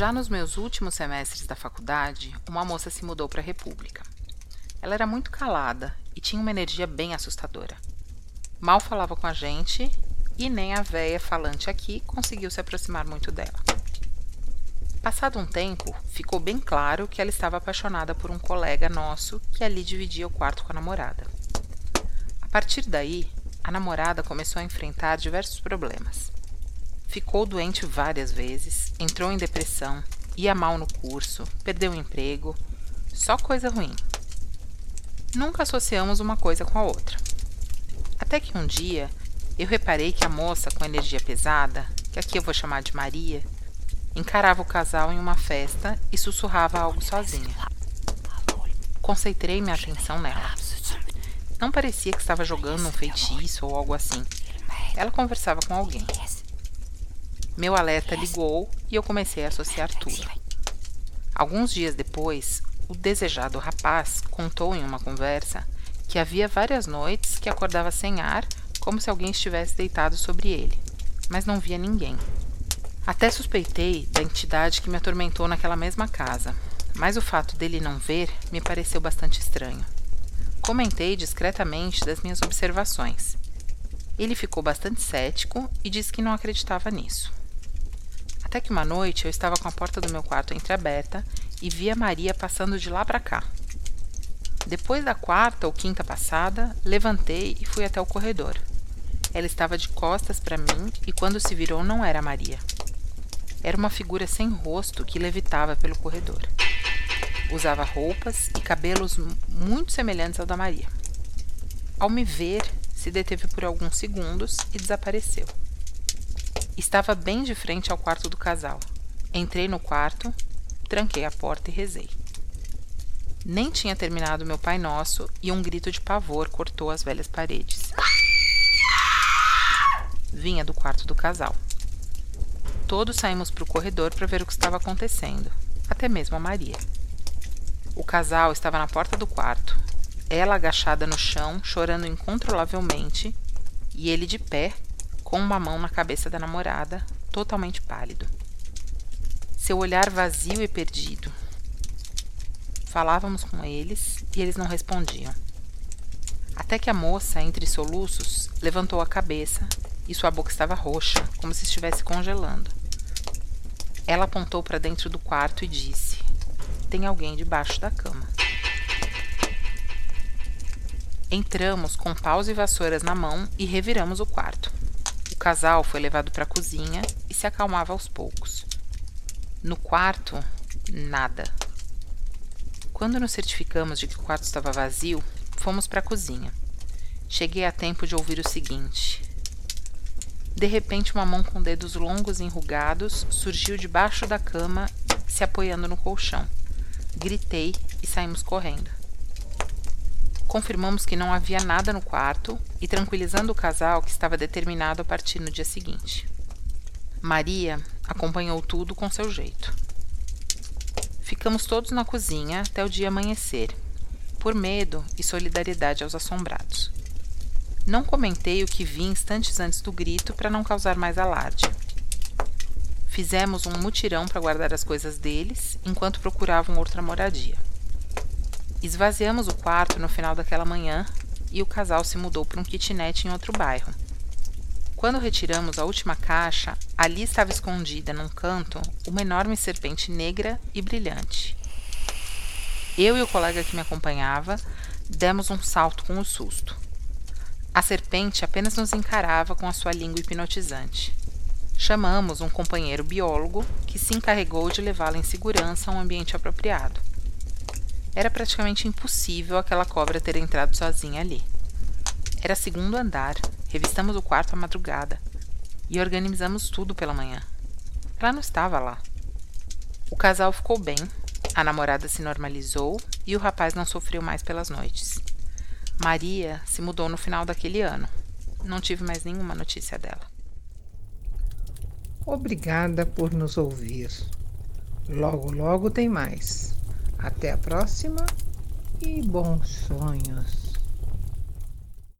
Já nos meus últimos semestres da faculdade, uma moça se mudou para a República. Ela era muito calada e tinha uma energia bem assustadora. Mal falava com a gente e nem a véia falante aqui conseguiu se aproximar muito dela. Passado um tempo, ficou bem claro que ela estava apaixonada por um colega nosso que ali dividia o quarto com a namorada. A partir daí, a namorada começou a enfrentar diversos problemas. Ficou doente várias vezes, entrou em depressão, ia mal no curso, perdeu o emprego, só coisa ruim. Nunca associamos uma coisa com a outra. Até que um dia eu reparei que a moça com energia pesada, que aqui eu vou chamar de Maria, encarava o casal em uma festa e sussurrava algo sozinha. Concentrei minha atenção nela. Não parecia que estava jogando um feitiço ou algo assim. Ela conversava com alguém. Meu alerta ligou e eu comecei a associar tudo. Alguns dias depois, o desejado rapaz contou em uma conversa que havia várias noites que acordava sem ar, como se alguém estivesse deitado sobre ele, mas não via ninguém. Até suspeitei da entidade que me atormentou naquela mesma casa, mas o fato dele não ver me pareceu bastante estranho. Comentei discretamente das minhas observações. Ele ficou bastante cético e disse que não acreditava nisso. Até que uma noite eu estava com a porta do meu quarto entreaberta e vi a Maria passando de lá para cá. Depois da quarta ou quinta passada, levantei e fui até o corredor. Ela estava de costas para mim e quando se virou não era Maria. Era uma figura sem rosto que levitava pelo corredor. Usava roupas e cabelos muito semelhantes ao da Maria. Ao me ver, se deteve por alguns segundos e desapareceu. Estava bem de frente ao quarto do casal. Entrei no quarto, tranquei a porta e rezei. Nem tinha terminado meu Pai Nosso e um grito de pavor cortou as velhas paredes. Vinha do quarto do casal. Todos saímos para o corredor para ver o que estava acontecendo, até mesmo a Maria. O casal estava na porta do quarto, ela agachada no chão, chorando incontrolavelmente, e ele de pé, com uma mão na cabeça da namorada, totalmente pálido. Seu olhar vazio e perdido. Falávamos com eles e eles não respondiam. Até que a moça, entre soluços, levantou a cabeça e sua boca estava roxa, como se estivesse congelando. Ela apontou para dentro do quarto e disse: Tem alguém debaixo da cama. Entramos com paus e vassouras na mão e reviramos o quarto casal foi levado para a cozinha e se acalmava aos poucos. No quarto, nada. Quando nos certificamos de que o quarto estava vazio, fomos para a cozinha. Cheguei a tempo de ouvir o seguinte. De repente, uma mão com dedos longos e enrugados surgiu debaixo da cama, se apoiando no colchão. Gritei e saímos correndo. Confirmamos que não havia nada no quarto e tranquilizando o casal que estava determinado a partir no dia seguinte. Maria acompanhou tudo com seu jeito. Ficamos todos na cozinha até o dia amanhecer, por medo e solidariedade aos assombrados. Não comentei o que vi instantes antes do grito para não causar mais alarde. Fizemos um mutirão para guardar as coisas deles enquanto procuravam outra moradia. Esvaziamos o quarto no final daquela manhã e o casal se mudou para um kitnet em outro bairro. Quando retiramos a última caixa, ali estava escondida num canto uma enorme serpente negra e brilhante. Eu e o colega que me acompanhava demos um salto com o susto. A serpente apenas nos encarava com a sua língua hipnotizante. Chamamos um companheiro biólogo que se encarregou de levá-la em segurança a um ambiente apropriado. Era praticamente impossível aquela cobra ter entrado sozinha ali. Era segundo andar, revistamos o quarto à madrugada e organizamos tudo pela manhã. Ela não estava lá. O casal ficou bem, a namorada se normalizou e o rapaz não sofreu mais pelas noites. Maria se mudou no final daquele ano. Não tive mais nenhuma notícia dela. Obrigada por nos ouvir. Logo, logo tem mais. Até a próxima e bons sonhos.